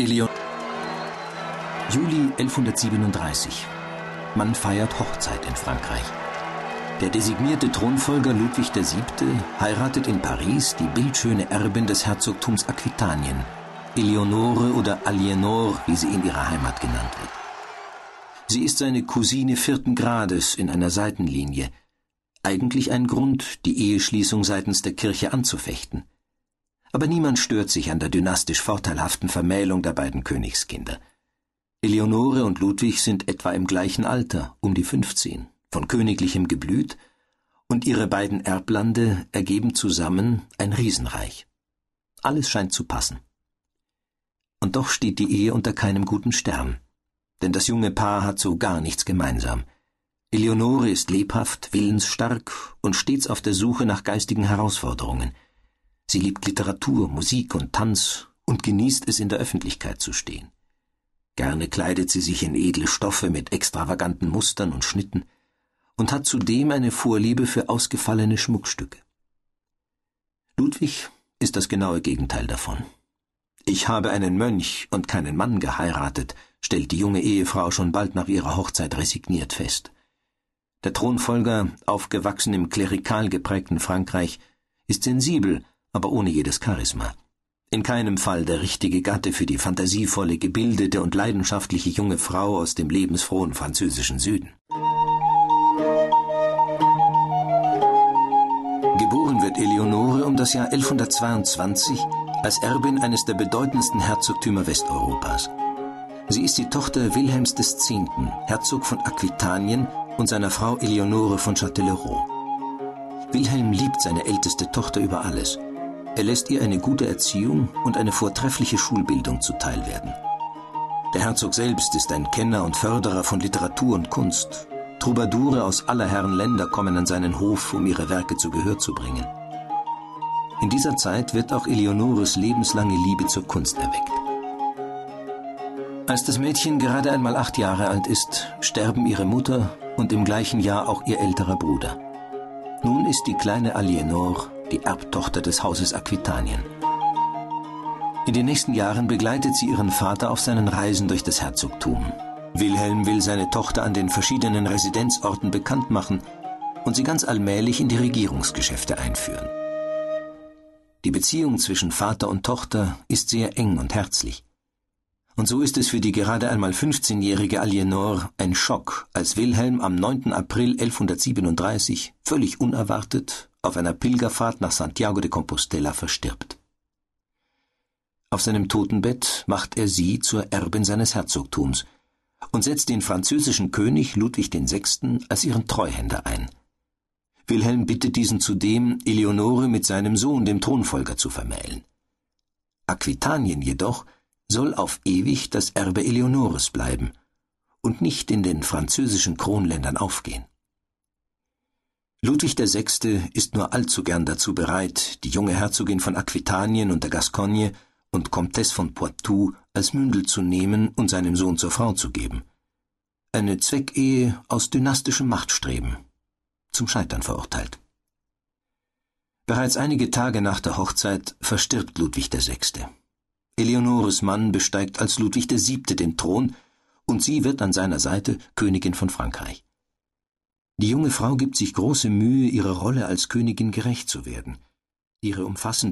Eleon Juli 1137. Man feiert Hochzeit in Frankreich. Der designierte Thronfolger Ludwig VII. heiratet in Paris die bildschöne Erbin des Herzogtums Aquitanien, Eleonore oder Alienor, wie sie in ihrer Heimat genannt wird. Sie ist seine Cousine vierten Grades in einer Seitenlinie. Eigentlich ein Grund, die Eheschließung seitens der Kirche anzufechten. Aber niemand stört sich an der dynastisch vorteilhaften Vermählung der beiden Königskinder. Eleonore und Ludwig sind etwa im gleichen Alter, um die 15, von königlichem Geblüt, und ihre beiden Erblande ergeben zusammen ein Riesenreich. Alles scheint zu passen. Und doch steht die Ehe unter keinem guten Stern, denn das junge Paar hat so gar nichts gemeinsam. Eleonore ist lebhaft, willensstark und stets auf der Suche nach geistigen Herausforderungen – Sie liebt Literatur, Musik und Tanz und genießt es, in der Öffentlichkeit zu stehen. Gerne kleidet sie sich in edle Stoffe mit extravaganten Mustern und Schnitten und hat zudem eine Vorliebe für ausgefallene Schmuckstücke. Ludwig ist das genaue Gegenteil davon. Ich habe einen Mönch und keinen Mann geheiratet, stellt die junge Ehefrau schon bald nach ihrer Hochzeit resigniert fest. Der Thronfolger, aufgewachsen im klerikal geprägten Frankreich, ist sensibel aber ohne jedes Charisma. In keinem Fall der richtige Gatte für die fantasievolle, gebildete und leidenschaftliche junge Frau aus dem lebensfrohen französischen Süden. Geboren wird Eleonore um das Jahr 1122 als Erbin eines der bedeutendsten Herzogtümer Westeuropas. Sie ist die Tochter Wilhelms X., Herzog von Aquitanien und seiner Frau Eleonore von Châtellerault. Wilhelm liebt seine älteste Tochter über alles er lässt ihr eine gute Erziehung und eine vortreffliche Schulbildung zuteil werden. Der Herzog selbst ist ein Kenner und Förderer von Literatur und Kunst. Troubadoure aus aller Herren Länder kommen an seinen Hof, um ihre Werke zu Gehör zu bringen. In dieser Zeit wird auch Eleonores lebenslange Liebe zur Kunst erweckt. Als das Mädchen gerade einmal acht Jahre alt ist, sterben ihre Mutter und im gleichen Jahr auch ihr älterer Bruder. Nun ist die kleine Alienor die Erbtochter des Hauses Aquitanien. In den nächsten Jahren begleitet sie ihren Vater auf seinen Reisen durch das Herzogtum. Wilhelm will seine Tochter an den verschiedenen Residenzorten bekannt machen und sie ganz allmählich in die Regierungsgeschäfte einführen. Die Beziehung zwischen Vater und Tochter ist sehr eng und herzlich. Und so ist es für die gerade einmal 15-jährige Alienor ein Schock, als Wilhelm am 9. April 1137 völlig unerwartet auf einer Pilgerfahrt nach Santiago de Compostela verstirbt. Auf seinem Totenbett macht er sie zur Erbin seines Herzogtums und setzt den französischen König Ludwig VI. als ihren Treuhänder ein. Wilhelm bittet diesen zudem, Eleonore mit seinem Sohn, dem Thronfolger, zu vermählen. Aquitanien jedoch soll auf ewig das Erbe Eleonores bleiben und nicht in den französischen Kronländern aufgehen. Ludwig VI. ist nur allzu gern dazu bereit, die junge Herzogin von Aquitanien und der Gascogne und Comtesse von Poitou als Mündel zu nehmen und seinem Sohn zur Frau zu geben. Eine Zweckehe aus dynastischem Machtstreben, zum Scheitern verurteilt. Bereits einige Tage nach der Hochzeit verstirbt Ludwig VI. Eleonores Mann besteigt als Ludwig VII. den Thron und sie wird an seiner Seite Königin von Frankreich. Die junge Frau gibt sich große Mühe, ihrer Rolle als Königin gerecht zu werden. Ihre umfassende